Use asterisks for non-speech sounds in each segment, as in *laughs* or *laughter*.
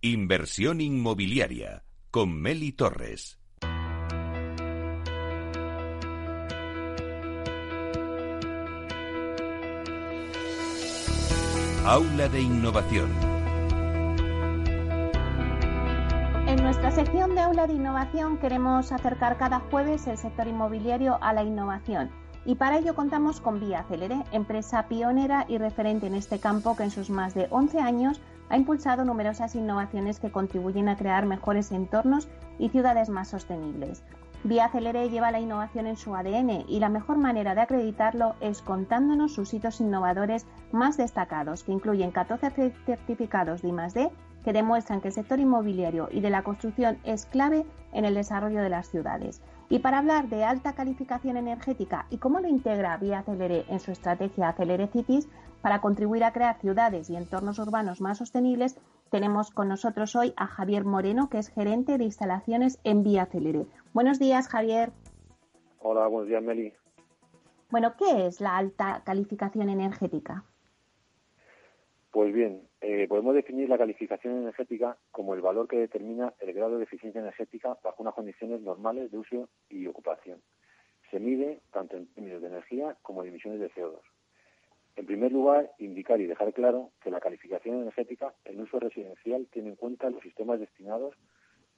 Inversión inmobiliaria con Meli Torres. Aula de Innovación. En nuestra sección de Aula de Innovación queremos acercar cada jueves el sector inmobiliario a la innovación. Y para ello contamos con Vía Celere, empresa pionera y referente en este campo que en sus más de 11 años ha impulsado numerosas innovaciones que contribuyen a crear mejores entornos y ciudades más sostenibles. Vía Celere lleva la innovación en su ADN y la mejor manera de acreditarlo es contándonos sus hitos innovadores más destacados, que incluyen 14 certificados de I+D que demuestran que el sector inmobiliario y de la construcción es clave en el desarrollo de las ciudades. Y para hablar de alta calificación energética y cómo lo integra Vía Celere en su estrategia Celere Cities, para contribuir a crear ciudades y entornos urbanos más sostenibles, tenemos con nosotros hoy a Javier Moreno, que es gerente de instalaciones en Vía Celere. Buenos días, Javier. Hola, buenos días, Meli. Bueno, ¿qué es la alta calificación energética? Pues bien, eh, podemos definir la calificación energética como el valor que determina el grado de eficiencia energética bajo unas condiciones normales de uso y ocupación. Se mide tanto en términos de energía como de emisiones de CO2. En primer lugar, indicar y dejar claro que la calificación energética en uso residencial tiene en cuenta los sistemas destinados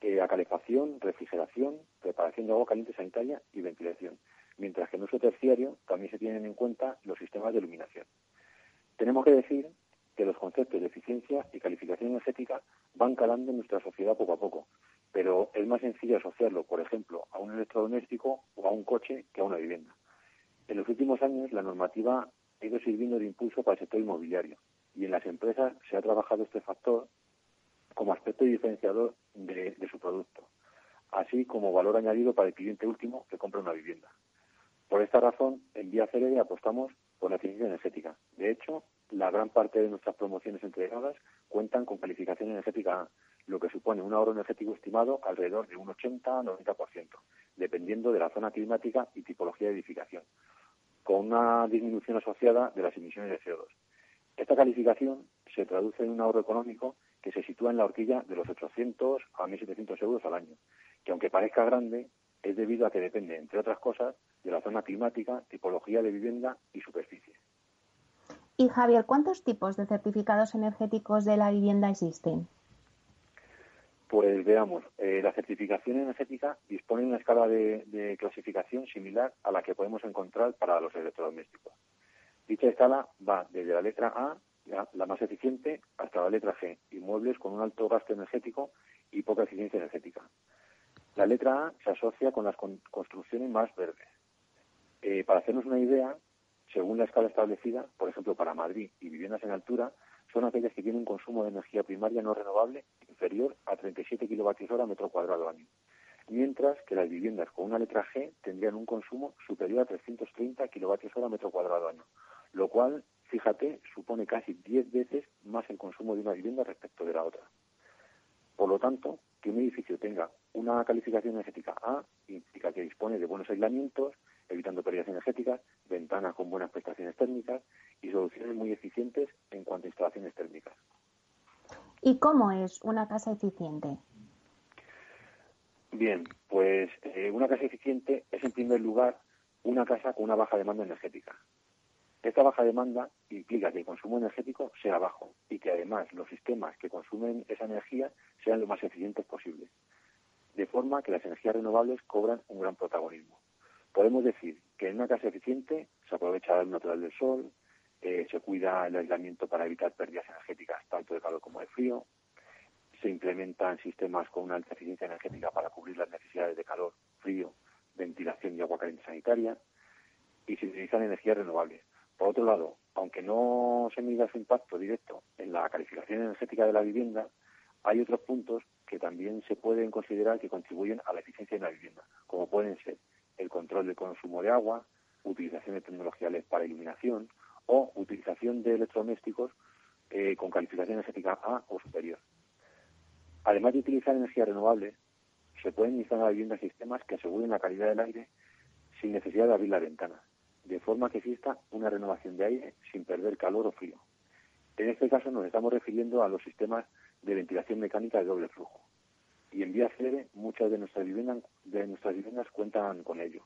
eh, a calefacción, refrigeración, preparación de agua caliente sanitaria y ventilación, mientras que en uso terciario también se tienen en cuenta los sistemas de iluminación. Tenemos que decir que los conceptos de eficiencia y calificación energética van calando en nuestra sociedad poco a poco, pero es más sencillo asociarlo, por ejemplo, a un electrodoméstico o a un coche que a una vivienda. En los últimos años, la normativa ha ido sirviendo de impulso para el sector inmobiliario y en las empresas se ha trabajado este factor como aspecto diferenciador de, su producto, así como valor añadido para el cliente último que compra una vivienda. Por esta razón, en Vía Celere apostamos por la eficiencia energética. De hecho, la gran parte de nuestras promociones entregadas cuentan con calificación energética A, lo que supone un ahorro energético estimado alrededor de un 80-90%, dependiendo de la zona climática y tipología de edificación con una disminución asociada de las emisiones de CO2. Esta calificación se traduce en un ahorro económico que se sitúa en la horquilla de los 800 a 1.700 euros al año, que aunque parezca grande, es debido a que depende, entre otras cosas, de la zona climática, tipología de vivienda y superficie. Y Javier, ¿cuántos tipos de certificados energéticos de la vivienda existen? Pues veamos, eh, la certificación energética dispone de una escala de, clasificación similar a la que podemos encontrar para los electrodomésticos. Dicha escala va desde la letra A, la, más eficiente, hasta la letra G, inmuebles con un alto gasto energético y poca eficiencia energética. La letra A se asocia con las construcciones más verdes. Eh, para hacernos una idea, según la escala establecida, por ejemplo, para Madrid y viviendas en altura, son aquellas que tienen un consumo de energía primaria no renovable inferior a 37 kWh metro cuadrado año, mientras que las viviendas con una letra G tendrían un consumo superior a 330 kWh metro cuadrado año, lo cual, fíjate, supone casi 10 veces más el consumo de una vivienda respecto de la otra. Por lo tanto, que un edificio tenga una calificación energética A implica que dispone de buenos aislamientos, evitando pérdidas energéticas, ventanas con buenas prestaciones térmicas y soluciones muy eficientes en cuanto a instalaciones térmicas. ¿Y cómo es una casa eficiente? Bien, pues eh, una casa eficiente es en primer lugar una casa con una baja demanda energética. Esta baja demanda implica que el consumo energético sea bajo y que además los sistemas que consumen esa energía sean lo más eficientes posibles, de forma que las energías renovables cobran un gran protagonismo. Podemos decir que en una casa eficiente se aprovecha el natural del sol, eh, se cuida el aislamiento para evitar pérdidas energéticas tanto de calor como de frío, se implementan sistemas con una alta eficiencia energética para cubrir las necesidades de calor, frío, ventilación y agua caliente sanitaria, y se utilizan energías renovables. Por otro lado, aunque no se mida su impacto directo en la calificación energética de la vivienda, hay otros puntos que también se pueden considerar que contribuyen a la eficiencia de la vivienda, como pueden ser el control del consumo de agua, utilización de tecnologías para iluminación o utilización de electrodomésticos eh, con calificación energética A o superior. Además de utilizar energías renovables, se pueden instalar en la sistemas que aseguren la calidad del aire sin necesidad de abrir la ventana, de forma que exista una renovación de aire sin perder calor o frío. En este caso nos estamos refiriendo a los sistemas de ventilación mecánica de doble flujo. Y en vía célere, muchas de nuestras viviendas, cuentan con ello.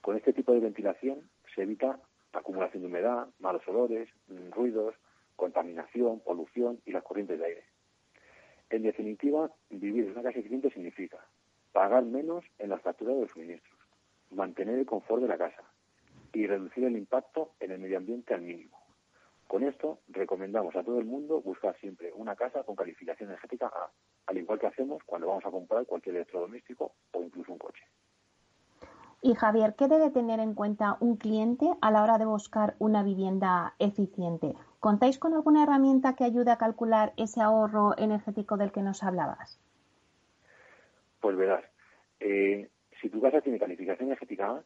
Con este tipo de ventilación se evita acumulación de humedad, malos olores, mm, ruidos, contaminación, polución y las corrientes de aire. En definitiva, vivir en una casa eficiente significa pagar menos en las facturas de los suministros, mantener el confort de la casa y reducir el impacto en el medio ambiente al mínimo. Con esto, recomendamos a todo el mundo buscar siempre una casa con calificación energética A, al igual que hacemos cuando vamos a comprar cualquier electrodoméstico o incluso un coche. Y Javier, ¿qué debe tener en cuenta un cliente a la hora de buscar una vivienda eficiente? ¿Contáis con alguna herramienta que ayude a calcular ese ahorro energético del que nos hablabas? Pues verás, eh, si tu casa tiene calificación energética A,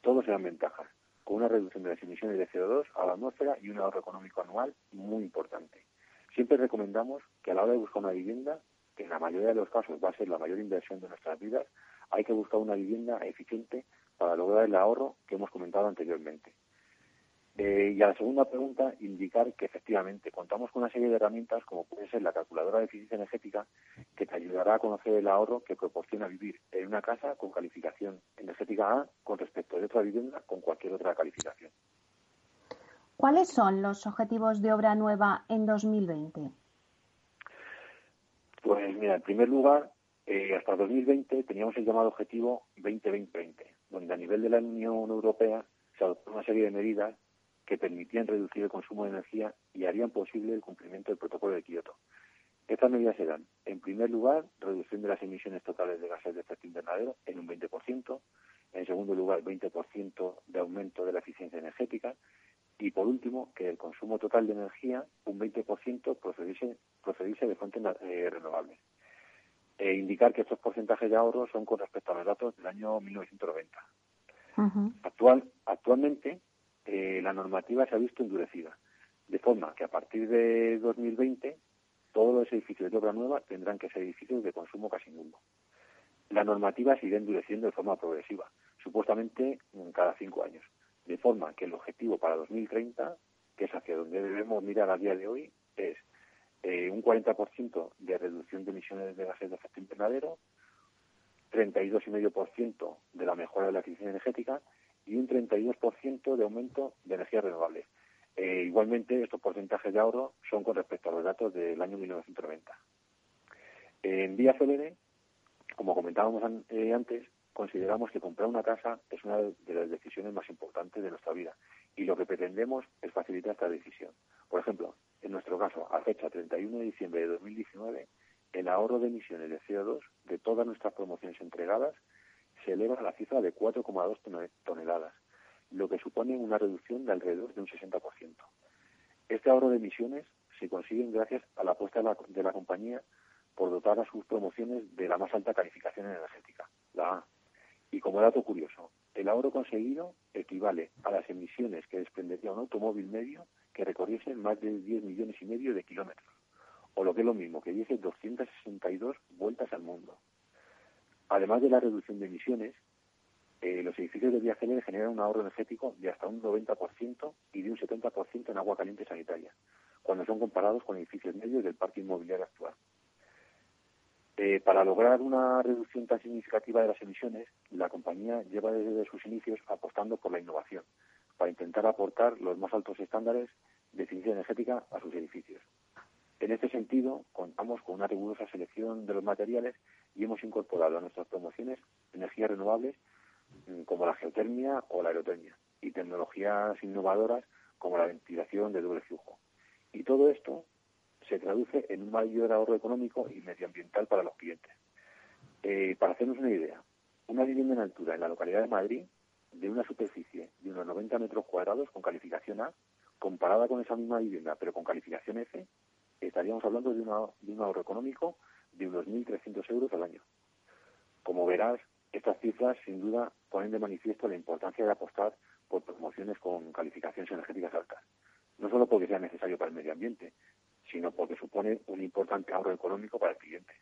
todos serán ventajas con una reducción de las emisiones de CO2 a la atmósfera y un ahorro económico anual muy importante. Siempre recomendamos que a la hora de buscar una vivienda, que en la mayoría de los casos va a ser la mayor inversión de nuestras vidas, hay que buscar una vivienda eficiente para lograr el ahorro que hemos comentado anteriormente. Eh, y a la segunda pregunta, indicar que efectivamente contamos con una serie de herramientas, como puede ser la calculadora de eficiencia energética, que te ayudará a conocer el ahorro que proporciona vivir en una casa con calificación energética A con respecto de otra vivienda con cualquier otra calificación. ¿Cuáles son los objetivos de obra nueva en 2020? Pues mira, en primer lugar, eh, hasta 2020 teníamos el llamado objetivo 2020, donde a nivel de la Unión Europea se adoptó una serie de medidas que permitían reducir el consumo de energía y harían posible el cumplimiento del protocolo de Kioto. Estas medidas eran, en primer lugar, reducción de las emisiones totales de gases de efecto invernadero en un 20%, en segundo lugar, 20% de aumento de la eficiencia energética y, por último, que el consumo total de energía, un 20%, procediese, procediese de fuentes eh, renovables. E indicar que estos porcentajes de ahorro son con respecto a los datos del año 1990. Actual, actualmente, eh, la normativa se ha visto endurecida, de forma que a partir de 2020 todos los edificios de obra nueva tendrán que ser edificios de consumo casi nulo. La normativa se irá endureciendo de forma progresiva, supuestamente cada cinco años, de forma que el objetivo para 2030, que es hacia donde debemos mirar a día de hoy, es eh, un 40% de reducción de emisiones de gases de efecto invernadero, 32,5% de la mejora de la eficiencia energética y un 32% de aumento de energías renovables. Eh, igualmente, estos porcentajes de ahorro son con respecto a los datos del año 1990. En Vía Celere, como comentábamos eh, antes, consideramos que comprar una casa es una de las decisiones más importantes de nuestra vida y lo que pretendemos es facilitar esta decisión. Por ejemplo, en nuestro caso, a fecha 31 de diciembre de 2019, el ahorro de emisiones de CO2 de todas nuestras promociones entregadas se eleva a la cifra de 4,2 toneladas, lo que supone una reducción de alrededor de un 60%. Este ahorro de emisiones se consigue gracias a la apuesta de la, compañía por dotar a sus promociones de la más alta calificación energética, la A. Y como dato curioso, el ahorro conseguido equivale a las emisiones que desprendería un automóvil medio que recorriese más de 10 millones y medio de kilómetros, o lo que es lo mismo, que diese 262 vueltas al mundo. Además de la reducción de emisiones, eh, los edificios de vía generan un ahorro energético de hasta un 90% y de un 70% en agua caliente sanitaria, cuando son comparados con edificios medios del parque inmobiliario actual. Eh, para lograr una reducción tan significativa de las emisiones, la compañía lleva desde sus inicios apostando por la innovación, para intentar aportar los más altos estándares de eficiencia energética a sus edificios. En este sentido, contamos con una rigurosa selección de los materiales y hemos incorporado a nuestras promociones energías renovables mm, como la geotermia o la aerotermia y tecnologías innovadoras como la ventilación de doble flujo. Y todo esto se traduce en un mayor ahorro económico y medioambiental para los clientes. Eh, para hacernos una idea, una vivienda en altura en la localidad de Madrid, de una superficie de unos 90 metros cuadrados con calificación A, comparada con esa misma vivienda pero con calificación F, estaríamos hablando de, de un ahorro económico de unos 1.300 euros al año. Como verás, estas cifras sin duda ponen de manifiesto la importancia de apostar por promociones con calificaciones energéticas altas, no solo porque sea necesario para el medio ambiente, sino porque supone un importante ahorro económico para el cliente.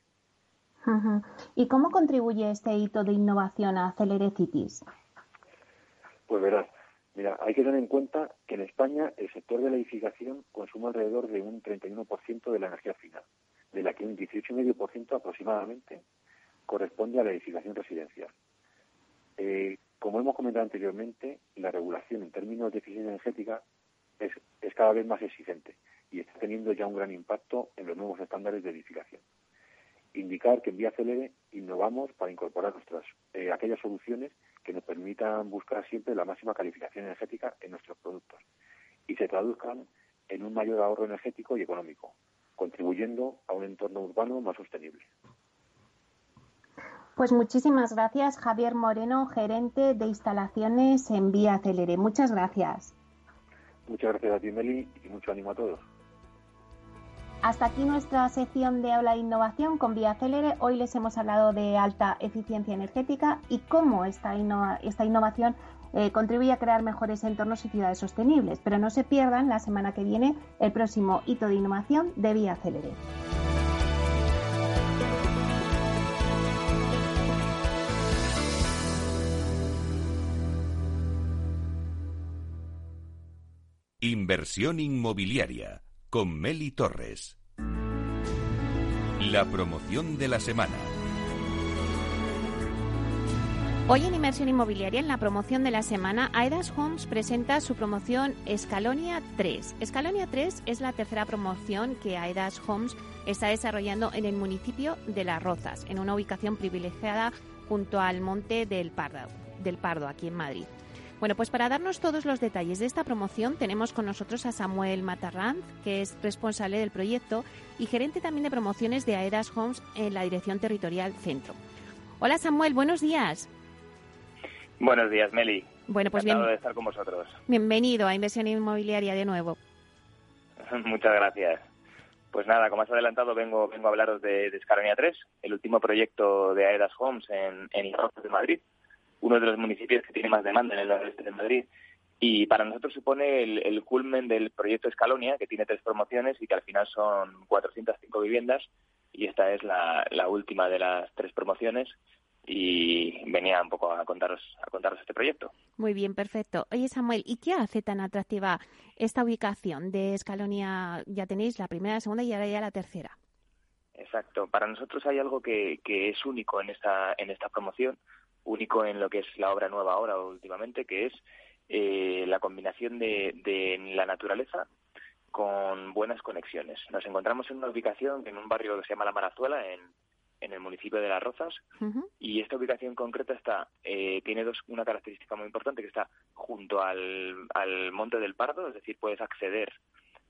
¿Y cómo contribuye este hito de innovación a Cities? Pues verás, Mira, hay que tener en cuenta que en España el sector de la edificación consume alrededor de un 31% de la energía final, de la que 18,5% aproximadamente corresponde a la edificación residencial. Eh, como hemos comentado anteriormente, la regulación en términos de eficiencia energética es, es cada vez más exigente y está teniendo ya un gran impacto en los nuevos estándares de edificación. Indicar que en Vía Celere innovamos para incorporar nuestras eh, aquellas soluciones que nos permitan buscar siempre la máxima calificación energética en nuestros productos y se traduzcan en un mayor ahorro energético y económico, contribuyendo a un entorno urbano más sostenible. Pues muchísimas gracias, Javier Moreno, gerente de instalaciones en Vía Celere. Muchas gracias. Muchas gracias a ti, Meli, y mucho ánimo a todos. Hasta aquí nuestra sección de Aula de Innovación con Vía Célere. Hoy les hemos hablado de alta eficiencia energética y cómo esta, esta innovación eh, contribuye a crear mejores entornos y ciudades sostenibles. Pero no se pierdan la semana que viene el próximo hito de innovación de Vía Célere. Inversión inmobiliaria con Meli Torres. La promoción de la semana. Hoy en Inversión Inmobiliaria, en la promoción de la semana, Aedas Homes presenta su promoción Escalonia 3. Escalonia 3 es la tercera promoción que Aedas Homes está desarrollando en el municipio de Las Rozas, en una ubicación privilegiada junto al Monte del Pardo, del Pardo aquí en Madrid. Bueno, pues para darnos todos los detalles de esta promoción tenemos con nosotros a Samuel Matarranz, que es responsable del proyecto y gerente también de promociones de Aedas Homes en la Dirección Territorial Centro. Hola Samuel, buenos días. Buenos días, Meli. Bueno, pues bien. de estar con vosotros. Bienvenido a Inversión Inmobiliaria de nuevo. *laughs* Muchas gracias. Pues nada, como has adelantado, vengo, vengo a hablaros de, de 3, el último proyecto de Aedas Homes en, en de Madrid uno de los municipios que tiene más demanda en el noreste de Madrid. Y para nosotros supone el, culmen del proyecto Escalonia, que tiene tres promociones y que al final son 405 viviendas. Y esta es la, última de las tres promociones y venía un poco a contaros a contaros este proyecto. Muy bien, perfecto. Oye, Samuel, ¿y qué hace tan atractiva esta ubicación de Escalonia? Ya tenéis la primera, la segunda y ahora ya la tercera. Exacto. Para nosotros hay algo que, que es único en esta en esta promoción único en lo que es la obra nueva ahora últimamente, que es eh, la combinación de, de, la naturaleza con buenas conexiones. Nos encontramos en una ubicación en un barrio que se llama La Marazuela, en, en el municipio de Las Rozas, y esta ubicación concreta está eh, tiene dos, una característica muy importante, que está junto al, al Monte del Pardo, es decir, puedes acceder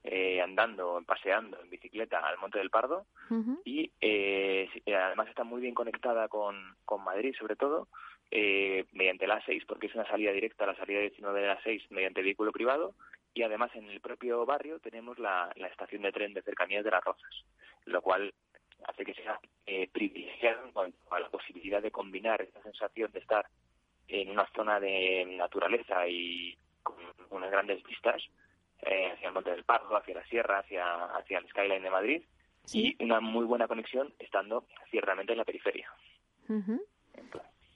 eh, andando, paseando en bicicleta al Monte del Pardo. Y eh, además está muy bien conectada con, con Madrid, sobre todo, eh, mediante la 6, porque es una salida directa a la salida 19 de la 6 mediante vehículo privado. Y además en el propio barrio tenemos la, la estación de tren de cercanías de las Rozas, lo cual hace que sea eh, privilegiado en cuanto a la posibilidad de combinar esta sensación de estar en una zona de naturaleza y con unas grandes vistas eh, hacia el Monte del Pardo, hacia la Sierra, hacia, hacia el Skyline de Madrid y una muy buena conexión estando ciertamente en la periferia.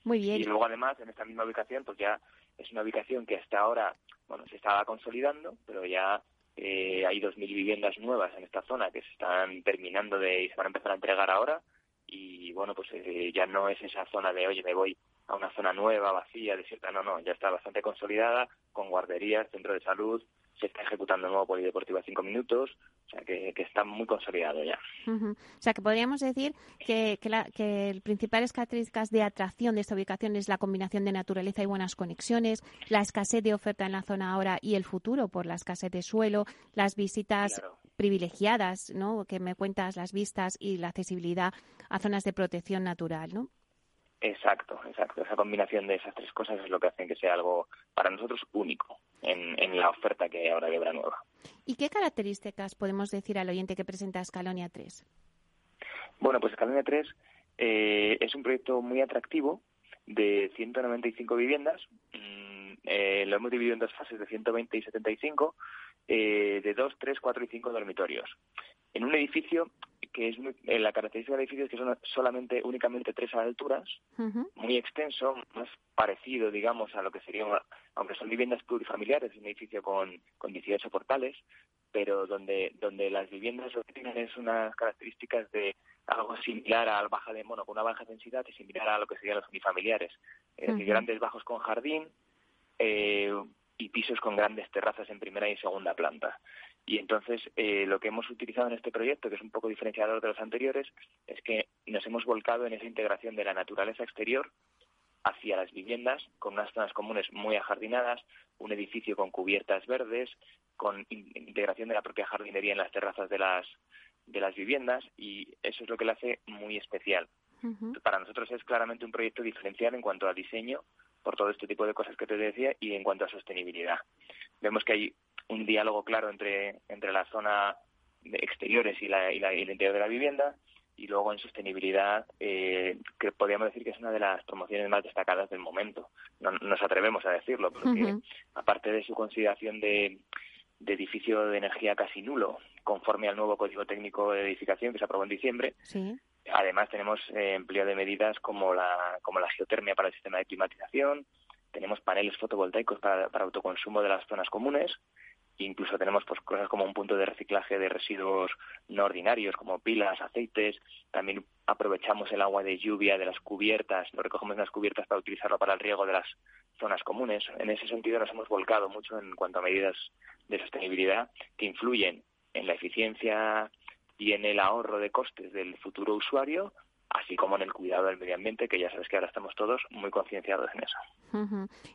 muy bien. Y luego además en esta misma ubicación pues ya es una ubicación que hasta ahora bueno se estaba consolidando, pero ya eh, hay 2.000 viviendas nuevas en esta zona que se están terminando de y se van a empezar a entregar ahora. Y bueno pues eh, ya no es esa zona de oye me voy a una zona nueva, vacía, desierta, no, no, ya está bastante consolidada, con guarderías, centro de salud, se está ejecutando el nuevo polideportivo a cinco minutos, o sea que, está muy consolidado ya. O sea que podríamos decir que, que, la, que principales características de atracción de esta ubicación es la combinación de naturaleza y buenas conexiones, la escasez de oferta en la zona ahora y el futuro por la escasez de suelo, las visitas privilegiadas, ¿no? Que me cuentas las vistas y la accesibilidad a zonas de protección natural, ¿no? Exacto, exacto. Esa combinación de esas tres cosas es lo que hace que sea algo para nosotros único en, en la oferta que hay ahora de Nueva. ¿Y qué características podemos decir al oyente que presenta Escalonia 3? Bueno, pues Escalonia 3 eh, es un proyecto muy atractivo de 195 viviendas. Mm, eh, lo hemos dividido en dos fases de 120 y 75, eh, de 2, 3, 4 y 5 dormitorios. En un edificio que es eh, la característica del edificio es que son solamente únicamente tres alturas, muy extenso, más parecido, digamos, a lo que sería, aunque son viviendas plurifamiliares, un edificio con, con 18 portales, pero donde, donde las viviendas lo que tienen es unas características de algo similar al baja de mono, con una baja densidad y similar a lo que serían los unifamiliares. Es decir, grandes bajos con jardín eh, y pisos con grandes terrazas en primera y segunda planta. Y entonces eh, lo que hemos utilizado en este proyecto, que es un poco diferenciador de los anteriores, es que nos hemos volcado en esa integración de la naturaleza exterior hacia las viviendas, con unas zonas comunes muy ajardinadas, un edificio con cubiertas verdes, con integración de la propia jardinería en las terrazas de las, de las viviendas, y eso es lo que lo hace muy especial. Para nosotros es claramente un proyecto diferencial en cuanto a diseño, por todo este tipo de cosas que te decía, y en cuanto a sostenibilidad. Vemos que hay un diálogo claro entre, entre la zona de exteriores y la, y, la, y el interior de la vivienda, y luego en sostenibilidad, eh, que podríamos decir que es una de las promociones más destacadas del momento. No, nos atrevemos a decirlo, porque aparte de su consideración de, de, edificio de energía casi nulo, conforme al nuevo Código Técnico de Edificación que se aprobó en diciembre, además tenemos eh, empleo de medidas como la, como la geotermia para el sistema de climatización, tenemos paneles fotovoltaicos para, para autoconsumo de las zonas comunes, Incluso tenemos pues, cosas como un punto de reciclaje de residuos no ordinarios, como pilas, aceites. También aprovechamos el agua de lluvia de las cubiertas, lo recogemos en las cubiertas para utilizarlo para el riego de las zonas comunes. En ese sentido nos hemos volcado mucho en cuanto a medidas de sostenibilidad que influyen en la eficiencia y en el ahorro de costes del futuro usuario, así como en el cuidado del medio ambiente, que ya sabes que ahora estamos todos muy concienciados en eso.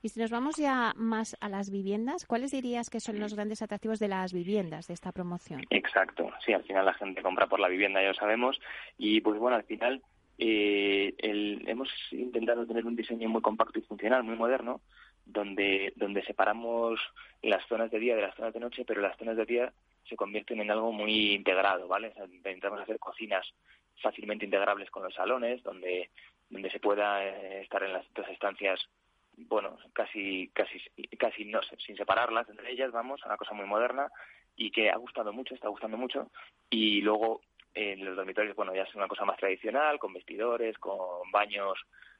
Y si nos vamos ya más a las viviendas, ¿cuáles dirías que son los grandes atractivos de las viviendas de esta promoción? Exacto, sí, al final la gente compra por la vivienda, ya lo sabemos, y pues bueno, al final eh, hemos intentado tener un diseño muy compacto y funcional, muy moderno, donde, donde separamos las zonas de día de las zonas de noche, pero las zonas de día se convierten en algo muy integrado, ¿vale? intentamos hacer cocinas fácilmente integrables con los salones, donde, donde se pueda eh, estar en las dos estancias, bueno, casi, casi, casi no sin separarlas entre ellas, vamos, una cosa muy moderna y que ha gustado mucho, está gustando mucho. Y luego en los dormitorios, bueno, ya es una cosa más tradicional, con vestidores, con baños,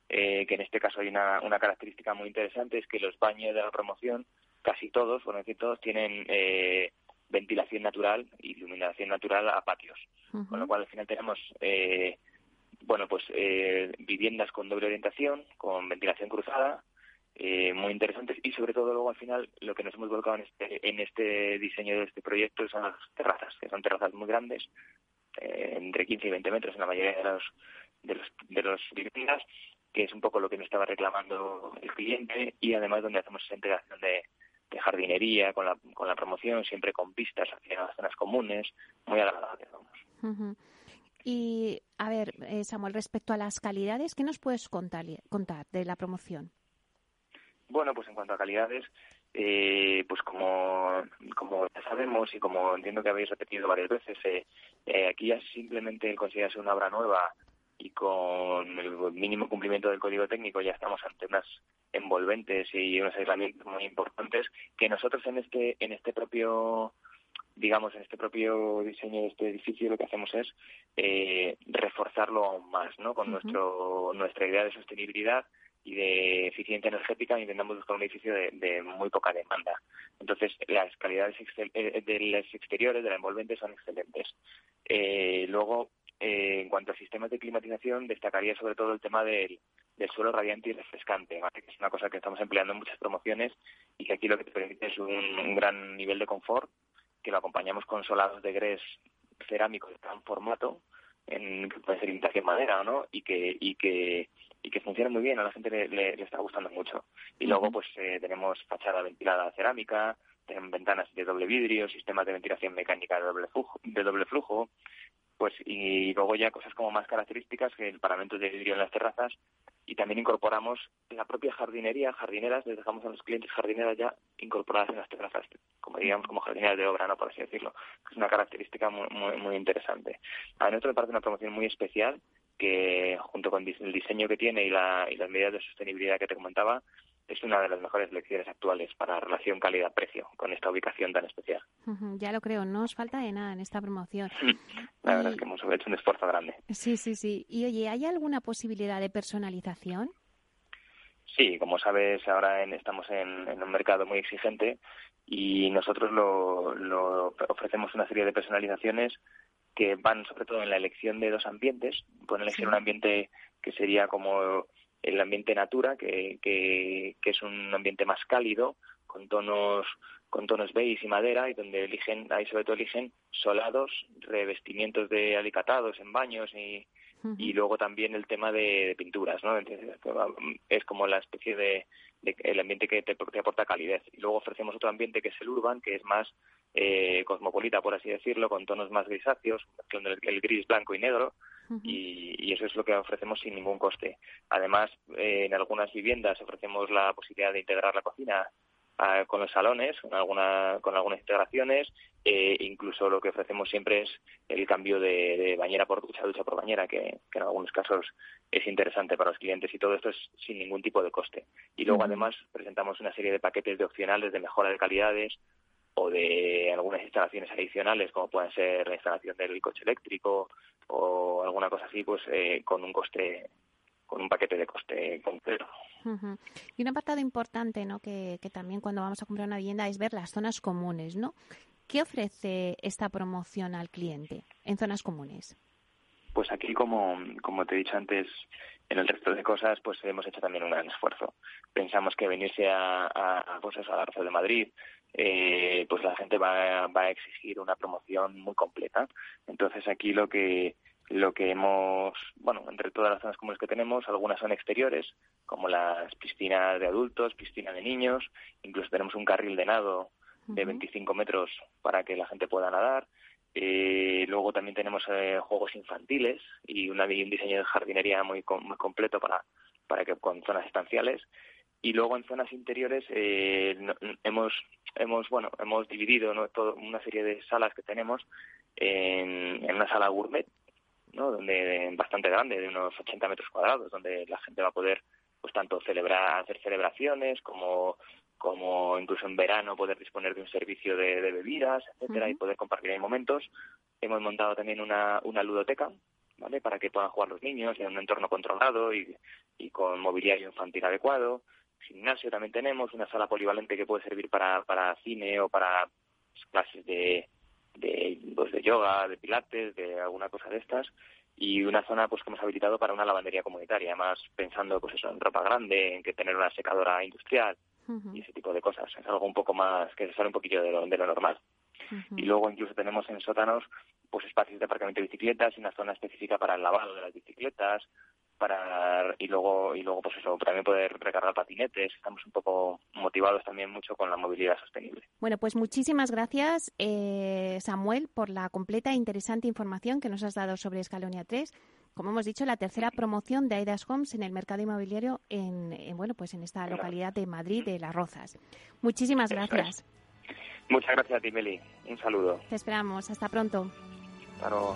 eh, que en este caso hay una, una característica muy interesante, es que los baños de la promoción, casi todos, por decir todos, tienen eh, ventilación natural y iluminación natural a patios. Con lo cual al final tenemos eh, bueno pues eh, viviendas con doble orientación, con ventilación cruzada, eh, muy interesantes y sobre todo luego al final lo que nos hemos volcado en este, en este diseño de este proyecto son las terrazas, que son terrazas muy grandes, entre 15 y 20 metros en la mayoría de los de los, de los viviendas, que es un poco lo que nos estaba reclamando el cliente y además donde hacemos esa integración de, de jardinería, con la, con la promoción, siempre con pistas hacia las zonas comunes, muy agradable, vamos. Y, a ver, eh, Samuel, respecto a las calidades, ¿qué nos puedes contar, contar de la promoción? Bueno, pues en cuanto a calidades, eh, pues como, como ya sabemos y como entiendo que habéis repetido varias veces, eh, eh aquí ya simplemente el considerarse una obra nueva y con el mínimo cumplimiento del código técnico ya estamos ante unas envolventes y unos aislamientos muy importantes que nosotros en este en este propio digamos en este propio diseño de este edificio lo que hacemos es eh, reforzarlo aún más no con nuestro nuestra idea de sostenibilidad y de eficiencia energética intentamos buscar un edificio de, muy poca demanda. Entonces, las calidades eh, de los exteriores, de la envolvente, son excelentes. Eh, luego, eh, en cuanto a sistemas de climatización, destacaría sobre todo el tema del, suelo radiante y refrescante, que es una cosa que estamos empleando en muchas promociones y que aquí lo que te permite es un, gran nivel de confort, que lo acompañamos con solados de grés cerámico de gran formato, en, que puede ser imitación madera, ¿no? Y que, y que y que funciona muy bien, a la gente le, está gustando mucho. Y luego pues eh, tenemos fachada ventilada cerámica, tenemos ventanas de doble vidrio, sistemas de ventilación mecánica de doble flujo, de doble flujo pues y luego ya cosas como más características que el paramento de vidrio en las terrazas y también incorporamos la propia jardinería, jardineras, les dejamos a los clientes jardineras ya incorporadas en las terrazas, como digamos como jardineras de obra, no por así decirlo. Es una característica muy muy, interesante. A nosotros me parece una promoción muy especial que junto con el diseño que tiene y, la, y las medidas de sostenibilidad que te comentaba, es una de las mejores lecciones actuales para relación calidad-precio con esta ubicación tan especial. ya lo creo, no os falta de nada en esta promoción. *laughs* La verdad es que hemos hecho un esfuerzo grande. Sí, sí, sí. Y oye, ¿hay alguna posibilidad de personalización? Sí, como sabes, ahora estamos en, un mercado muy exigente y nosotros lo, ofrecemos una serie de personalizaciones que van sobre todo en la elección de dos ambientes. Pueden elegir un ambiente que sería como el ambiente natura, que, que, es un ambiente más cálido, con tonos con tonos beige y madera y donde eligen ahí sobre todo eligen solados revestimientos de alicatados en baños y, y luego también el tema de, pinturas, ¿no? es como la especie de, el ambiente que te, aporta calidez. Y luego ofrecemos otro ambiente que es el urban, que es más eh, cosmopolita, por así decirlo, con tonos más grisáceos, el, el gris, blanco y negro, y, eso es lo que ofrecemos sin ningún coste. Además, eh, en algunas viviendas ofrecemos la posibilidad de integrar la cocina con los salones, con, alguna, con algunas integraciones. Eh, incluso lo que ofrecemos siempre es el cambio de, bañera por ducha, ducha por bañera, que, en algunos casos es interesante para los clientes y todo esto es sin ningún tipo de coste. Y luego además presentamos una serie de paquetes de opcionales de mejora de calidades o de algunas instalaciones adicionales, como pueden ser la instalación del coche eléctrico o alguna cosa así, pues eh, con un coste con un paquete de coste completo. Y un apartado importante, ¿no? Que, también cuando vamos a comprar una vivienda es ver las zonas comunes, ¿no? ¿Qué ofrece esta promoción al cliente en zonas comunes? Pues aquí, como, como te he dicho antes, en el resto de cosas, pues hemos hecho también un gran esfuerzo. Pensamos que venirse a, a, pues a la Rosa de Madrid, eh, pues la gente va, va a exigir una promoción muy completa. Entonces aquí lo que lo que hemos, bueno, entre todas las zonas comunes que tenemos, algunas son exteriores, como las piscinas de adultos, piscina de niños, incluso tenemos un carril de nado de 25 metros para que la gente pueda nadar. Eh, luego también tenemos eh, juegos infantiles y, un diseño de jardinería muy, muy completo para, para que con zonas estanciales y luego en zonas interiores eh, hemos hemos bueno hemos dividido ¿no? Todo, una serie de salas que tenemos en, en, una sala gourmet ¿no? Donde bastante grande, de unos 80 metros cuadrados, donde la gente va a poder, pues tanto celebrar, hacer celebraciones como como incluso en verano poder disponer de un servicio de, bebidas, etcétera, y poder compartir ahí momentos. Hemos montado también una, una ludoteca, ¿vale? Para que puedan jugar los niños en un entorno controlado y, y con mobiliario infantil adecuado. Gimnasio también tenemos, una sala polivalente que puede servir para, para cine o para clases de, de, pues, de yoga, de pilates, de alguna cosa de estas y una zona pues que hemos habilitado para una lavandería comunitaria, más pensando pues eso en ropa grande, en que tener una secadora industrial y ese tipo de cosas. Es algo un poco más que se sale un poquillo de lo, de lo normal. Y luego incluso tenemos en sótanos pues espacios de aparcamiento de bicicletas y una zona específica para el lavado de las bicicletas, para y luego y luego pues eso también poder recargar patinetes. Estamos un poco motivados también mucho con la movilidad sostenible. Bueno pues muchísimas gracias eh, Samuel por la completa e interesante información que nos has dado sobre Escalonia 3 como hemos dicho la tercera promoción de Aidas Homes en el mercado inmobiliario en, bueno pues en esta localidad de Madrid de Las Rozas. Muchísimas gracias. Muchas gracias a ti Meli. Un saludo. Te esperamos. Hasta pronto. Claro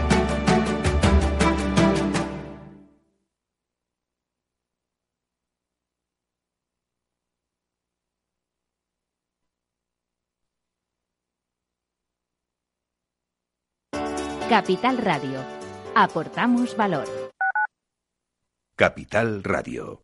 Capital Radio. Aportamos valor. Capital Radio.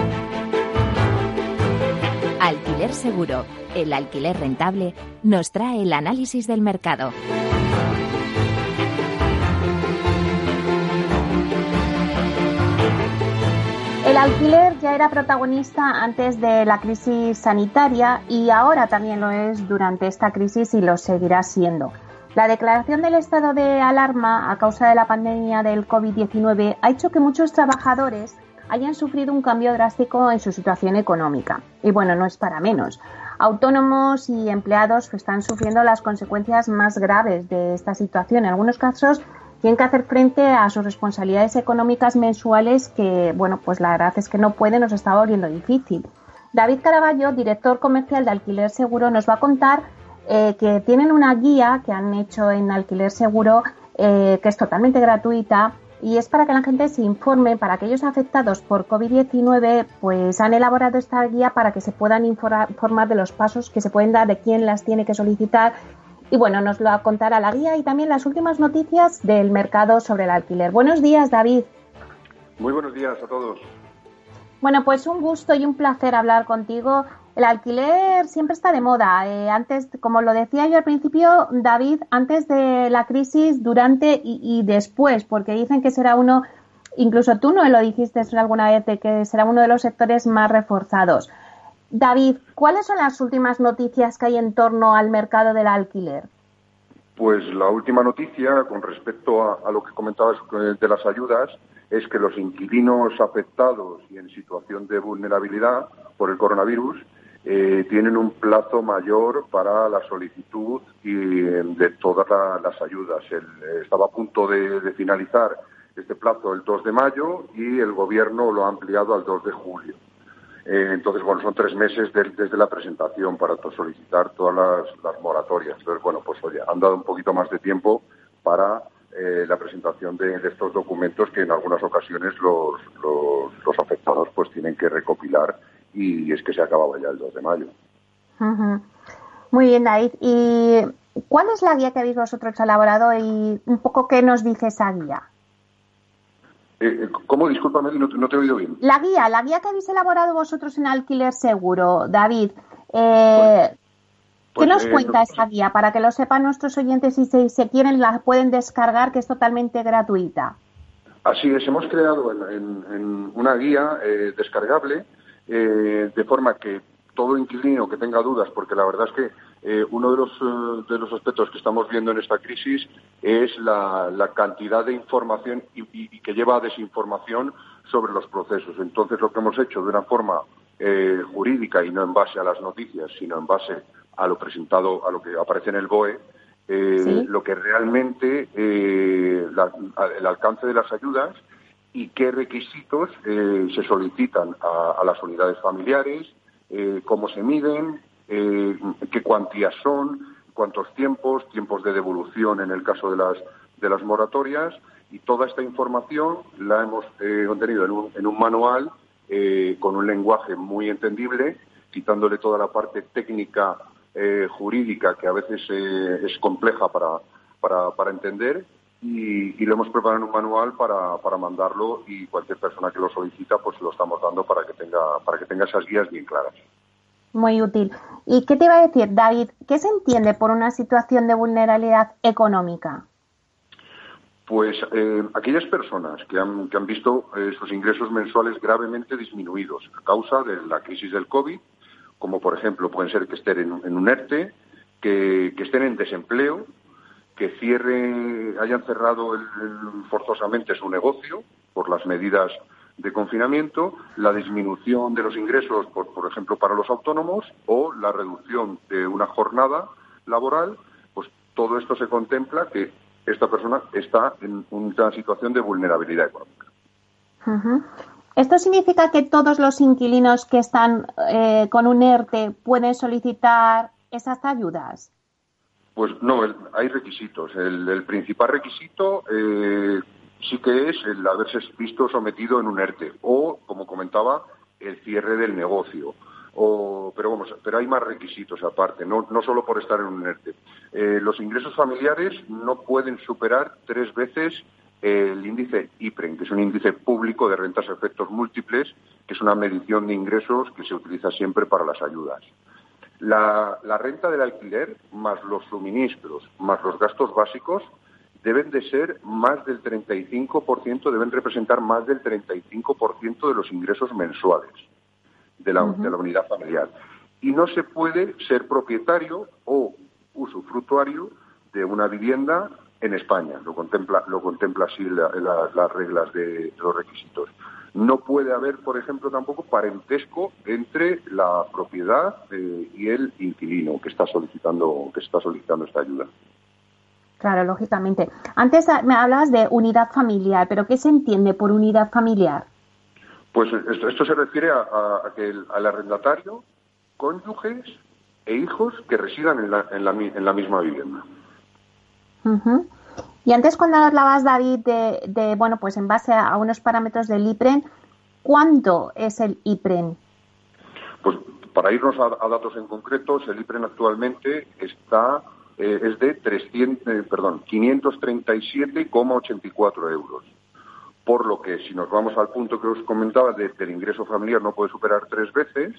Seguro, el alquiler rentable, nos trae el análisis del mercado. El alquiler ya era protagonista antes de la crisis sanitaria y ahora también lo es durante esta crisis y lo seguirá siendo. La declaración del estado de alarma a causa de la pandemia del COVID-19 ha hecho que muchos trabajadores hayan sufrido un cambio drástico en su situación económica. Y bueno, no es para menos. Autónomos y empleados están sufriendo las consecuencias más graves de esta situación. En algunos casos tienen que hacer frente a sus responsabilidades económicas mensuales que, bueno, pues la verdad es que no pueden, nos está volviendo difícil. David Caraballo, director comercial de Alquiler Seguro, nos va a contar eh, que tienen una guía que han hecho en Alquiler Seguro eh, que es totalmente gratuita y es para que la gente se informe, para aquellos afectados por COVID-19, pues han elaborado esta guía para que se puedan informar de los pasos que se pueden dar, de quién las tiene que solicitar. Y bueno, nos lo contará la guía y también las últimas noticias del mercado sobre el alquiler. Buenos días, David. Muy buenos días a todos. Bueno, pues un gusto y un placer hablar contigo. El alquiler siempre está de moda. Eh, antes, como lo decía yo al principio, David, antes de la crisis, durante y, después, porque dicen que será uno, incluso tú no lo dijiste alguna vez, de que será uno de los sectores más reforzados. David, ¿cuáles son las últimas noticias que hay en torno al mercado del alquiler? Pues la última noticia con respecto a, lo que comentabas eh, de las ayudas es que los inquilinos afectados y en situación de vulnerabilidad por el coronavirus eh, tienen un plazo mayor para la solicitud y de todas las ayudas. Eh, estaba a punto de, finalizar este plazo el 2 de mayo y el Gobierno lo ha ampliado al 2 de julio. Eh, entonces, bueno, son tres meses desde la presentación para solicitar todas las, moratorias. Entonces, bueno, pues oye, han dado un poquito más de tiempo para la presentación de, estos documentos que en algunas ocasiones los, los afectados pues tienen que recopilar y es que se acababa ya el 2 de mayo. Muy bien, David. ¿Y cuál es la guía que habéis vosotros elaborado y un poco qué nos dice esa guía? Eh, eh ¿Cómo? Discúlpame, no, no, te he oído bien. La guía, la guía que habéis elaborado vosotros en Alquiler Seguro, David. Eh, ¿Qué pues, nos eh, cuenta esa guía para que lo sepan nuestros oyentes y si se quieren la pueden descargar, que es totalmente gratuita? Así es, hemos creado en una guía descargable eh, de forma que todo inquilino que tenga dudas, porque la verdad es que eh, uno de los, eh, de los aspectos que estamos viendo en esta crisis es la, cantidad de información y, que lleva a desinformación sobre los procesos. Entonces, lo que hemos hecho de una forma jurídica y no en base a las noticias, sino en base a lo presentado, a lo que aparece en el BOE, lo que realmente el alcance de las ayudas y qué requisitos eh, se solicitan a, las unidades familiares, eh, cómo se miden, eh, qué cuantías son, cuántos tiempos, tiempos de devolución en el caso de las, de las moratorias y toda esta información la hemos contenido en un, en un manual con un lenguaje muy entendible, quitándole toda la parte técnica jurídica que a veces es compleja para, para, para entender y, lo hemos preparado en un manual para, para, mandarlo y cualquier persona que lo solicita pues lo estamos dando para que tenga para que tenga esas guías bien claras. Muy útil. ¿Y qué te iba a decir, David? ¿Qué se entiende por una situación de vulnerabilidad económica? Pues eh, aquellas personas que han, que han visto eh, sus ingresos mensuales gravemente disminuidos a causa de la crisis del COVID, como por ejemplo pueden ser que estén en, un ERTE, que, estén en desempleo, que cierre, hayan cerrado forzosamente su negocio por las medidas de confinamiento, la disminución de los ingresos, por, por ejemplo, para los autónomos, o la reducción de una jornada laboral, pues todo esto se contempla que esta persona está en una situación de vulnerabilidad económica. ¿Esto significa que todos los inquilinos que están eh, con un ERTE pueden solicitar esas ayudas? Pues no, hay requisitos. El, principal requisito eh, sí que es el haberse visto sometido en un ERTE o, como comentaba, el cierre del negocio o, pero vamos, pero hay más requisitos aparte, no, no solo por estar en un ERTE. Eh, los ingresos familiares no pueden superar tres veces el índice IPREN, que es un índice público de rentas a efectos múltiples, que es una medición de ingresos que se utiliza siempre para las ayudas. La, la renta del alquiler, más los suministros, más los gastos básicos, deben de ser más del 35%, deben representar más del 35% de los ingresos mensuales de la, unidad familiar. Y no se puede ser propietario o usufructuario de una vivienda en España. Lo contempla, lo contempla así las reglas de, los requisitos. No puede haber, por ejemplo, tampoco parentesco entre la propiedad eh, y el inquilino que está solicitando que está solicitando esta ayuda. Claro, lógicamente. Antes me hablabas de unidad familiar, pero ¿qué se entiende por unidad familiar? Pues esto, se refiere a, que al arrendatario, cónyuges e hijos que residan en la, en la, en la misma vivienda. Y antes cuando hablabas, David, de, bueno, pues en base a, unos parámetros del IPREN, ¿cuánto es el IPREN? Pues para irnos a, datos en concretos, el IPREN actualmente está eh, es de 300, eh, perdón, 537,84 euros por lo que si nos vamos al punto que os comentaba de que el ingreso familiar no puede superar tres veces,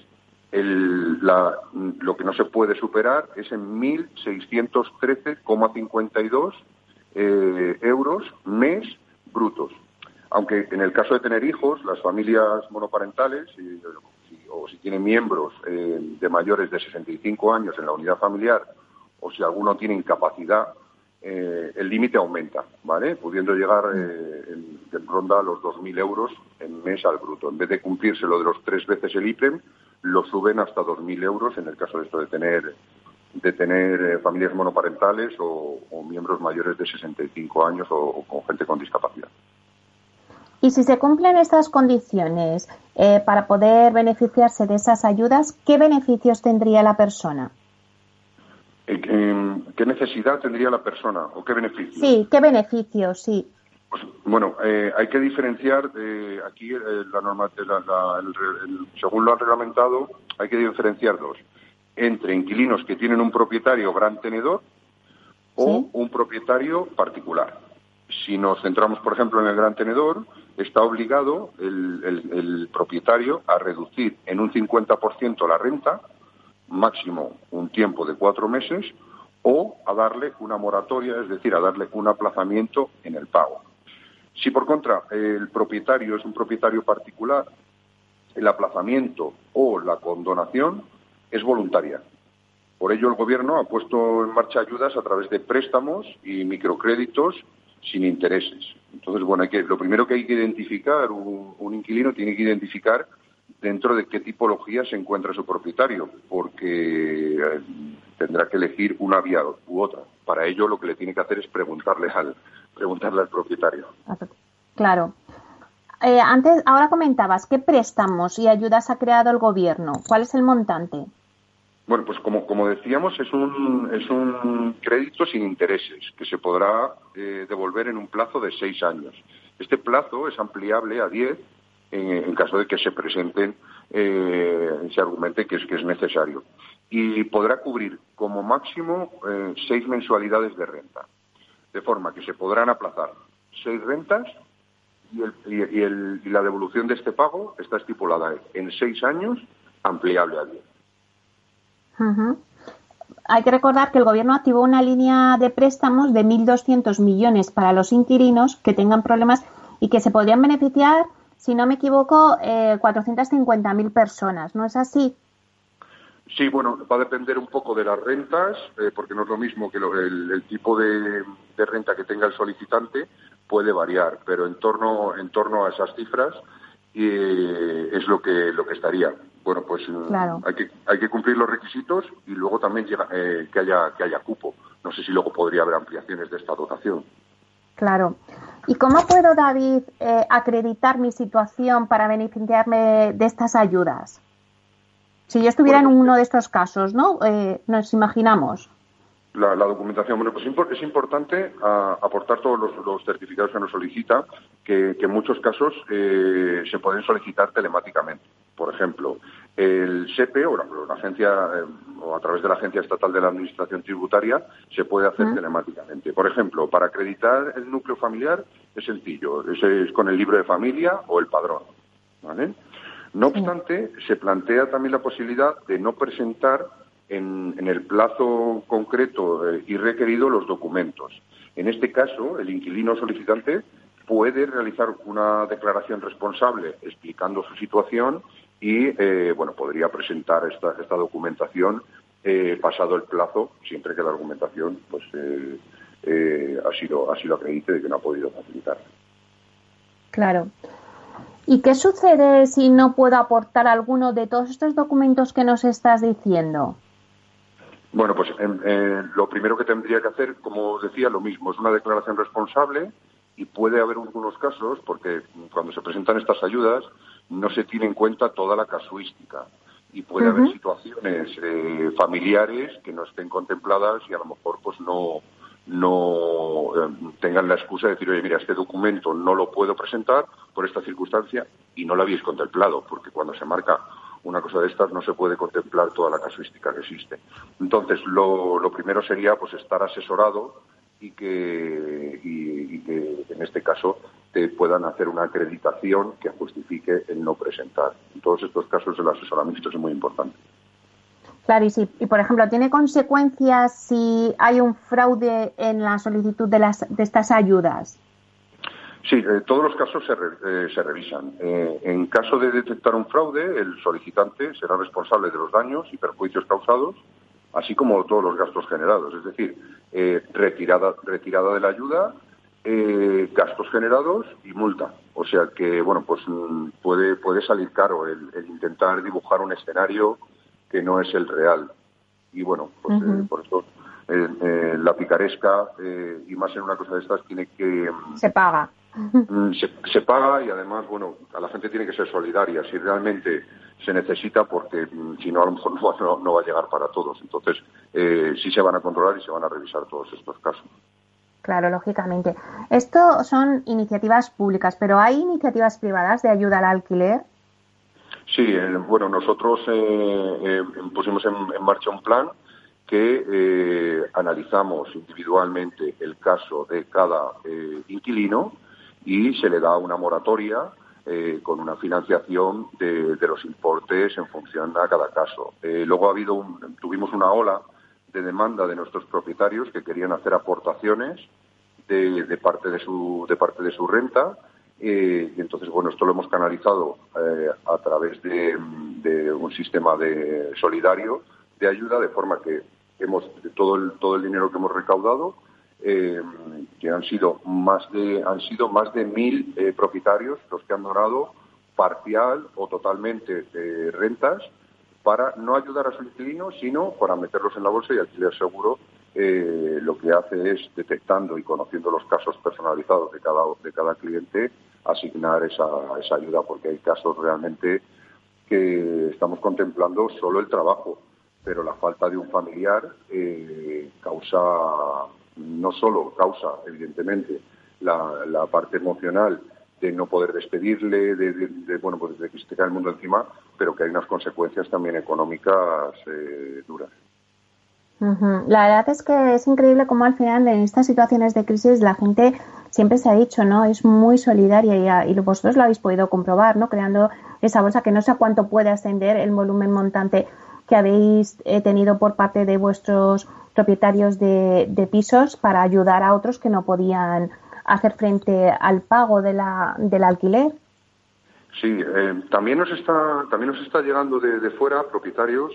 lo que no se puede superar es en 1.613,52 eh, euros mes brutos. Aunque en el caso de tener hijos, las familias monoparentales, o si tienen miembros eh, de mayores de 65 años en la unidad familiar, o si alguno tiene incapacidad eh, el límite aumenta, ¿vale? Pudiendo llegar eh, en, ronda a los 2.000 euros en mes al bruto. En vez de cumplirse lo de los tres veces el IPREM, lo suben hasta 2.000 euros en el caso de esto de tener de tener eh, familias monoparentales o, miembros mayores de 65 años o, con gente con discapacidad. Y si se cumplen estas condiciones para poder beneficiarse de esas ayudas, ¿qué beneficios tendría la persona? ¿Qué necesidad tendría la persona o qué beneficio? Sí, qué beneficio, sí. Pues, bueno, eh, hay que diferenciar eh, aquí eh, la norma, según lo han reglamentado, hay que diferenciar dos entre inquilinos que tienen un propietario gran tenedor o un propietario particular. Si nos centramos, por ejemplo, en el gran tenedor, está obligado el, el propietario a reducir en un 50% la renta máximo un tiempo de cuatro meses o a darle una moratoria, es decir, a darle un aplazamiento en el pago. Si por contra el propietario es un propietario particular, el aplazamiento o la condonación es voluntaria. Por ello, el Gobierno ha puesto en marcha ayudas a través de préstamos y microcréditos sin intereses. Entonces, bueno, hay que, lo primero que hay que identificar, un inquilino tiene que identificar dentro de qué tipología se encuentra su propietario, porque eh, tendrá que elegir una vía u otra. Para ello lo que le tiene que hacer es preguntarle al, preguntarle al propietario. Claro. Eh, antes, ahora comentabas, ¿qué préstamos y ayudas ha creado el gobierno? ¿Cuál es el montante? Bueno, pues como, como decíamos, es un, es un crédito sin intereses que se podrá eh, devolver en un plazo de seis años. Este plazo es ampliable a diez en, caso de que se presenten, eh, se argumente que es, que es necesario. Y podrá cubrir como máximo eh, seis mensualidades de renta, de forma que se podrán aplazar seis rentas y, el, y, la devolución de este pago está estipulada en seis años, ampliable a diez. Hay que recordar que el Gobierno activó una línea de préstamos de 1.200 millones para los inquilinos que tengan problemas y que se podrían beneficiar, si no me equivoco, eh, 450.000 personas. ¿No es así? Sí, bueno, va a depender un poco de las rentas, eh, porque no es lo mismo que el, tipo de, renta que tenga el solicitante puede variar, pero en torno en torno a esas cifras eh, es lo que lo que estaría. Bueno, pues mm, hay que hay que cumplir los requisitos y luego también llega, eh, que haya que haya cupo. No sé si luego podría haber ampliaciones de esta dotación. Claro. ¿Y cómo puedo, David, acreditar mi situación para beneficiarme de estas ayudas? Si yo estuviera en uno de estos casos, ¿no? Eh, nos imaginamos. La, documentación, bueno, pues es importante aportar todos los, certificados que nos solicita, que, en muchos casos eh, se pueden solicitar telemáticamente. Por ejemplo, el SEPE o la, agencia eh, o a través de la Agencia Estatal de la Administración Tributaria se puede hacer telemáticamente. Por ejemplo, para acreditar el núcleo familiar es sencillo, es con el libro de familia o el padrón. ¿vale? No obstante, se plantea también la posibilidad de no presentar en, el plazo concreto eh, y requerido los documentos. En este caso, el inquilino solicitante puede realizar una declaración responsable explicando su situación y, eh, bueno, podría presentar esta, esta documentación eh, pasado el plazo, siempre que la argumentación, pues, ha sido, ha sido acredite de que no ha podido facilitar. Claro. ¿Y qué sucede si no puedo aportar alguno de todos estos documentos que nos estás diciendo? Bueno, pues em, eh, lo primero que tendría que hacer, como decía, lo mismo, es una declaración responsable y puede haber algunos casos, porque cuando se presentan estas ayudas no se tiene en cuenta toda la casuística y puede haber situaciones eh, familiares que no estén contempladas y a lo mejor pues no, no eh, tengan la excusa de decir, oye, mira, este documento no lo puedo presentar por esta circunstancia y no lo habéis contemplado, porque cuando se marca una cosa de estas no se puede contemplar toda la casuística que existe. Entonces, lo, primero sería pues estar asesorado y que, y que en este caso te puedan hacer una acreditación que justifique el no presentar. En todos estos casos el asesoramiento es muy importante. Claro, y, si, y por ejemplo, ¿tiene consecuencias si hay un fraude en la solicitud de, las, de estas ayudas? Sí, eh, todos los casos se, eh, se revisan. Eh, en caso de detectar un fraude, el solicitante será responsable de los daños y perjuicios causados, así como todos los gastos generados. Es decir, retirada, retirada de la ayuda, gastos generados y multa. O sea que, bueno, pues mm, puede, puede salir caro el intentar dibujar un escenario que no es el real. Y bueno, pues eh, por eso eh, eh, la picaresca, y más en una cosa de estas, tiene que... Mm, se paga. Mm, se, paga y además, bueno, a la gente tiene que ser solidaria. Si realmente se necesita, porque si no, a lo mejor *laughs* no, va a llegar para todos. Entonces, sí se van a controlar y se van a revisar todos estos casos. Claro, lógicamente. Esto son iniciativas públicas, pero ¿hay iniciativas privadas de ayuda al alquiler? Sí, eh, bueno, nosotros eh, eh, pusimos en, marcha un plan que analizamos individualmente el caso de cada inquilino y se le da una moratoria con una financiación de, los importes en función a cada caso. luego ha habido tuvimos una ola de demanda de nuestros propietarios que querían hacer aportaciones de, parte de su de parte de su renta. Y entonces, bueno, esto lo hemos canalizado eh, a través de, un sistema de solidario de ayuda, de forma que hemos todo el, todo el dinero que hemos recaudado, eh, que han sido más de han sido más de mil eh, propietarios los que han donado parcial o totalmente rentas para no ayudar a sus inquilinos, sino para meterlos en la bolsa y alquiler seguro lo que hace es detectando y conociendo los casos personalizados de cada, de cada cliente, asignar esa, esa ayuda, porque hay casos realmente que estamos contemplando solo el trabajo, pero la falta de un familiar eh, causa, no solo causa, evidentemente, la, parte emocional de no poder despedirle, de, bueno, pues de que se te cae el mundo encima, pero que hay unas consecuencias también económicas eh, duras. La verdad es que es increíble cómo al final en estas situaciones de crisis la gente siempre se ha dicho, ¿no? Es muy solidaria y, vosotros lo habéis podido comprobar, ¿no? Creando esa bolsa que no sé a cuánto puede ascender el volumen montante que habéis eh, tenido por parte de vuestros propietarios de, pisos para ayudar a otros que no podían hacer frente al pago de la, del alquiler. Sí, eh, también nos está también nos está llegando de, fuera propietarios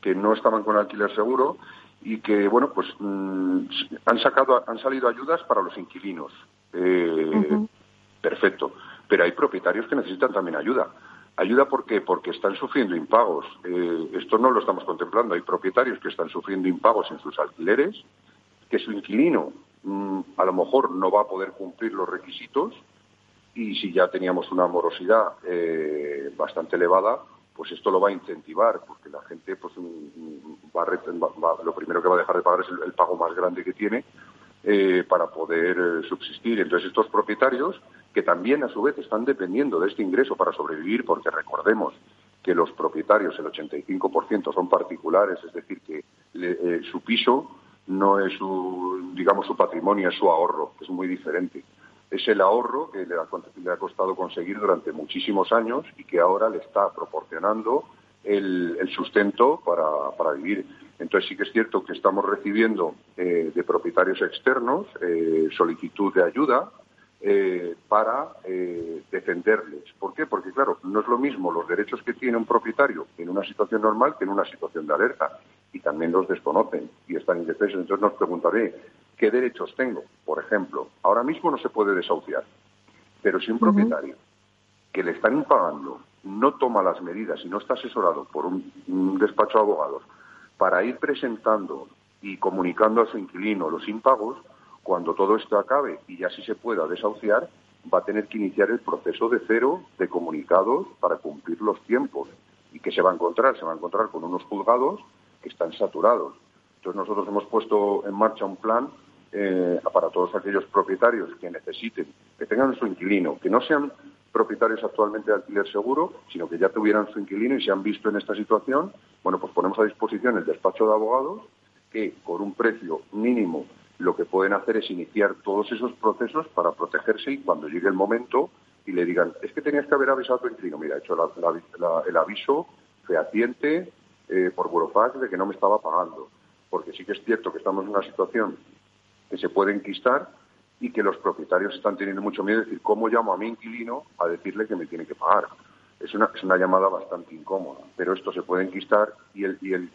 que no estaban con alquiler seguro y que bueno pues mm, han sacado han salido ayudas para los inquilinos. Eh, perfecto, pero hay propietarios que necesitan también ayuda. Ayuda por qué? Porque están sufriendo impagos. Eh, esto no lo estamos contemplando. Hay propietarios que están sufriendo impagos en sus alquileres, que su inquilino a lo mejor no va a poder cumplir los requisitos y si ya teníamos una morosidad eh, bastante elevada, pues esto lo va a incentivar, porque la gente pues mm, va, lo primero que va a dejar de pagar es el, pago más grande que tiene eh, para poder subsistir. Entonces estos propietarios que también a su vez están dependiendo de este ingreso para sobrevivir, porque recordemos que los propietarios, el 85% son particulares, es decir, que eh, su piso no es su, digamos, su patrimonio, es su ahorro, es muy diferente. Es el ahorro que le ha, costado conseguir durante muchísimos años y que ahora le está proporcionando el, sustento para, vivir. Entonces sí que es cierto que estamos recibiendo eh, de propietarios externos eh, solicitud de ayuda eh, para defenderles. ¿Por qué? Porque, claro, no es lo mismo los derechos que tiene un propietario en una situación normal que en una situación de alerta. Y también los desconocen y están indefensos. Entonces nos preguntaré, ¿qué derechos tengo? Por ejemplo, ahora mismo no se puede desahuciar, pero si un propietario que le están impagando no toma las medidas y no está asesorado por un despacho de abogados para ir presentando y comunicando a su inquilino los impagos, cuando todo esto acabe y ya sí se pueda desahuciar, va a tener que iniciar el proceso de cero de comunicados para cumplir los tiempos. ¿Y qué se va a encontrar? Se va a encontrar con unos juzgados que están saturados. Entonces nosotros hemos puesto en marcha un plan eh, para todos aquellos propietarios que necesiten, que tengan su inquilino, que no sean propietarios actualmente de alquiler seguro, sino que ya tuvieran su inquilino y se han visto en esta situación, bueno, pues ponemos a disposición el despacho de abogados que con un precio mínimo lo que pueden hacer es iniciar todos esos procesos para protegerse y cuando llegue el momento y le digan, es que tenías que haber avisado a tu inquilino, mira, he hecho el aviso fehaciente eh, por Burofax de que no me estaba pagando, porque sí que es cierto que estamos en una situación que se puede enquistar y que los propietarios están teniendo mucho miedo de decir, ¿cómo llamo a mi inquilino a decirle que me tiene que pagar? Es una, llamada bastante incómoda, pero esto se puede enquistar y el, y el,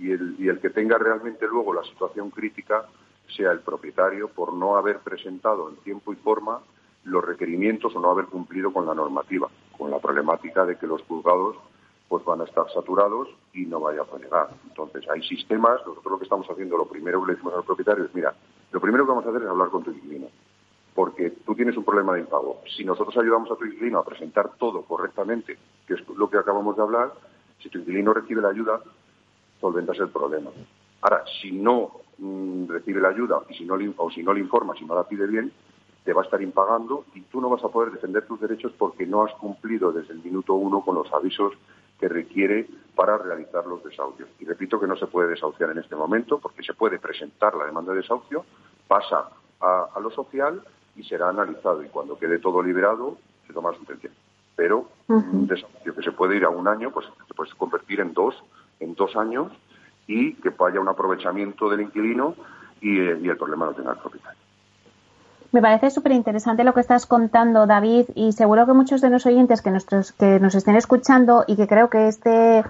y el, y el que tenga realmente luego la situación crítica sea el propietario por no haber presentado en tiempo y forma los requerimientos o no haber cumplido con la normativa, con la problemática de que los juzgados pues van a estar saturados y no vaya a llegar. Entonces, hay sistemas, nosotros lo que estamos haciendo, lo primero que le decimos al propietario es, mira, lo primero que vamos a hacer es hablar con tu inquilino, porque tú tienes un problema de impago. Si nosotros ayudamos a tu inquilino a presentar todo correctamente, que es lo que acabamos de hablar, si tu inquilino recibe la ayuda, solventas el problema. Ahora, si no Mm, recibe la ayuda y si no le, o si no le informa, si no la pide bien, te va a estar impagando y tú no vas a poder defender tus derechos porque no has cumplido desde el minuto uno con los avisos que requiere para realizar los desahucios. Y repito que no se puede desahuciar en este momento porque se puede presentar la demanda de desahucio, pasa a, lo social y será analizado y cuando quede todo liberado se toma sentencia. Pero un desahucio que se puede ir a un año, pues se puede convertir en dos, en dos años y que haya un aprovechamiento del inquilino y, eh, el problema lo tenga el propietario. Me parece súper interesante lo que estás contando, David, y seguro que muchos de los oyentes que, nuestros, que nos estén escuchando y que creo que este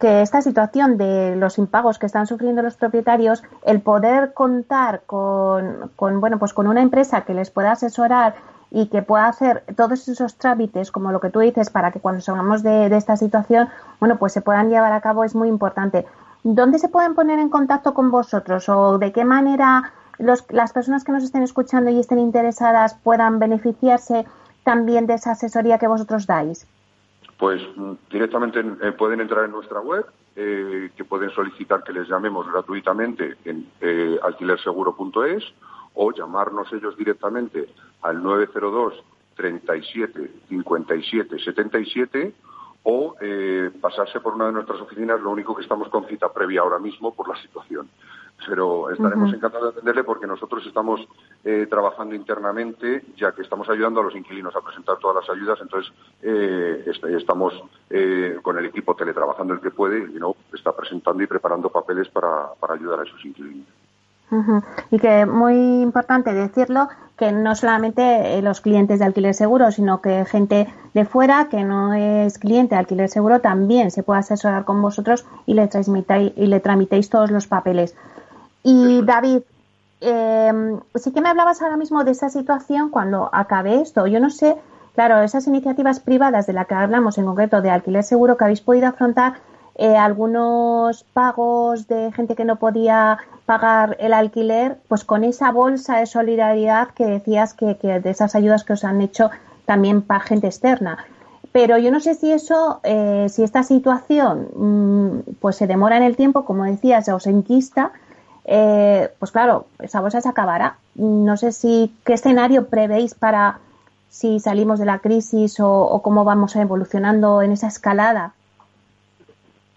que esta situación de los impagos que están sufriendo los propietarios, el poder contar con, con, bueno, pues con una empresa que les pueda asesorar y que pueda hacer todos esos trámites, como lo que tú dices, para que cuando salgamos de, de esta situación, bueno, pues se puedan llevar a cabo, es muy importante. ¿dónde se pueden poner en contacto con vosotros o de qué manera las personas que nos estén escuchando y estén interesadas puedan beneficiarse también de esa asesoría que vosotros dais? Pues mm, directamente eh, pueden entrar en nuestra web, eh, que pueden solicitar que les llamemos gratuitamente en eh, alquilerseguro.es o llamarnos ellos directamente al 902 37 57 77 o eh, pasarse por una de nuestras oficinas, lo único que estamos con cita previa ahora mismo por la situación. Pero estaremos encantados de atenderle porque nosotros estamos eh, trabajando internamente, ya que estamos ayudando a los inquilinos a presentar todas las ayudas, entonces eh, estamos con el equipo teletrabajando el que puede y no está presentando y preparando papeles para, para ayudar a esos inquilinos. Y que muy importante decirlo que no solamente eh, los clientes de alquiler seguro, sino que gente de fuera que no es cliente de alquiler seguro también se puede asesorar con vosotros y le transmitáis y le tramitéis todos los papeles. Y David, eh, sí que me hablabas ahora mismo de esa situación cuando acabe esto. Yo no sé, claro, esas iniciativas privadas de las que hablamos en concreto de alquiler seguro que habéis podido afrontar eh, algunos pagos de gente que no podía pagar el alquiler, pues con esa bolsa de solidaridad que decías que, de esas ayudas que os han hecho también para gente externa. Pero yo no sé si eso, eh, si esta situación mm, pues se demora en el tiempo, como decías, os enquista, eh, pues claro, esa bolsa se acabará. No sé si qué escenario prevéis para si salimos de la crisis o cómo vamos evolucionando en esa escalada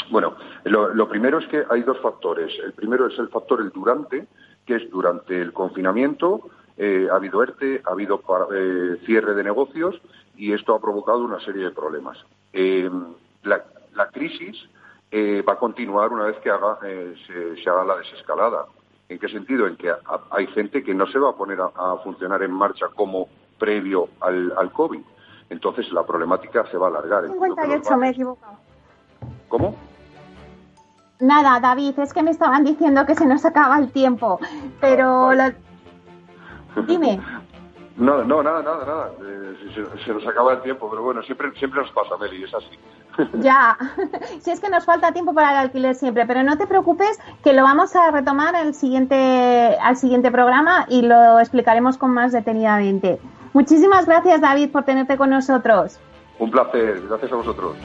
bueno, lo, primero es que hay dos factores. El primero es el factor el durante, que es durante el confinamiento, eh, ha habido ERTE, ha habido eh, cierre de negocios y esto ha provocado una serie de problemas. Eh, la, crisis va a continuar una vez que haga, se, haga la desescalada. ¿En qué sentido? En que hay gente que no se va a poner a, funcionar en marcha como previo al, al, COVID. Entonces la problemática se va a alargar. 58, me he equivocado. ¿Cómo? Nada, David, es que me estaban diciendo que se nos acaba el tiempo, pero... *laughs* Dime. No, no, nada, nada, nada. Eh, se, nos acaba el tiempo, pero bueno, siempre, siempre nos pasa, Meli, es así. *laughs* Ya, *laughs* si es que nos falta tiempo para el alquiler siempre, pero no te preocupes que lo vamos a retomar el siguiente, al siguiente programa y lo explicaremos con más detenidamente. Muchísimas gracias, David, por tenerte con nosotros. Un placer, gracias a vosotros.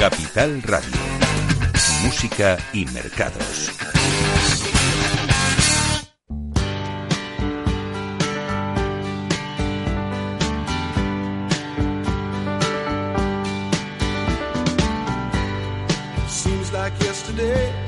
Capital Radio. Música y mercados. day.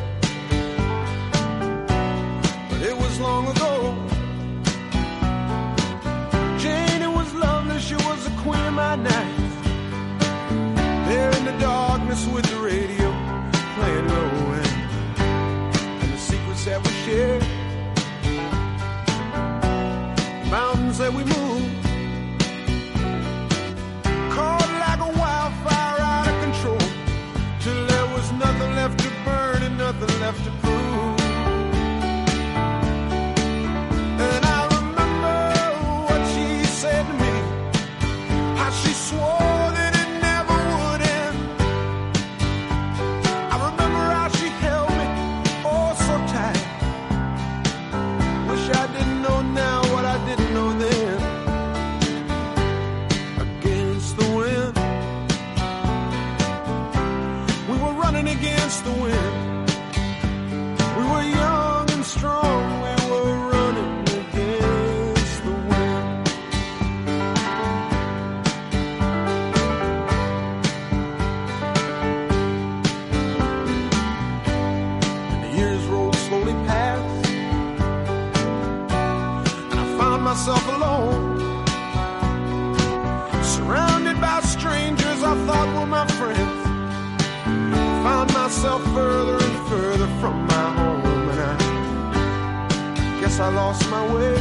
I lost my way.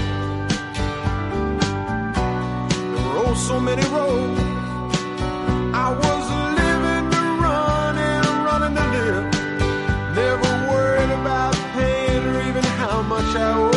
There were so many roads. I was living to run and running to live. Never worried about pain or even how much I owed.